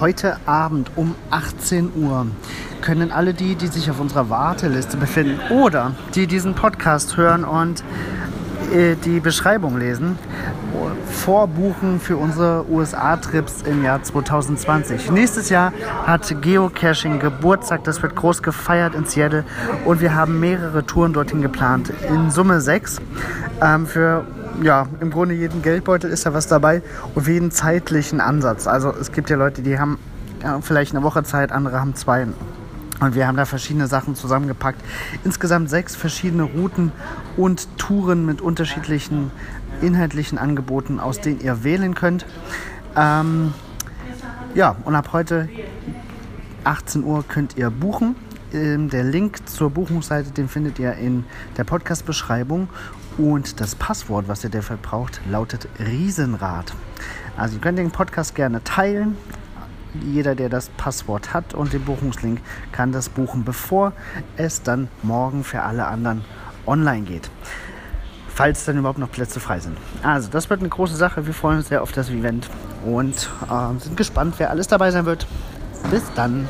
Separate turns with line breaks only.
heute Abend um 18 Uhr können alle die, die sich auf unserer Warteliste befinden oder die diesen Podcast hören und äh, die Beschreibung lesen, vorbuchen für unsere USA-Trips im Jahr 2020. Nächstes Jahr hat Geocaching Geburtstag, das wird groß gefeiert in Seattle und wir haben mehrere Touren dorthin geplant. In Summe sechs. Ähm, für ja, im Grunde jeden Geldbeutel ist da was dabei und für jeden zeitlichen Ansatz. Also es gibt ja Leute, die haben ja, vielleicht eine Woche Zeit, andere haben zwei. Und wir haben da verschiedene Sachen zusammengepackt. Insgesamt sechs verschiedene Routen und Touren mit unterschiedlichen inhaltlichen Angeboten, aus denen ihr wählen könnt. Ähm, ja, und ab heute 18 Uhr könnt ihr buchen. Ähm, der Link zur Buchungsseite, den findet ihr in der Podcast-Beschreibung. Und das Passwort, was ihr dafür braucht, lautet Riesenrad. Also ihr könnt den Podcast gerne teilen, jeder, der das Passwort hat und den Buchungslink, kann das buchen, bevor es dann morgen für alle anderen online geht. Falls dann überhaupt noch Plätze frei sind. Also, das wird eine große Sache. Wir freuen uns sehr auf das Event und äh, sind gespannt, wer alles dabei sein wird. Bis dann.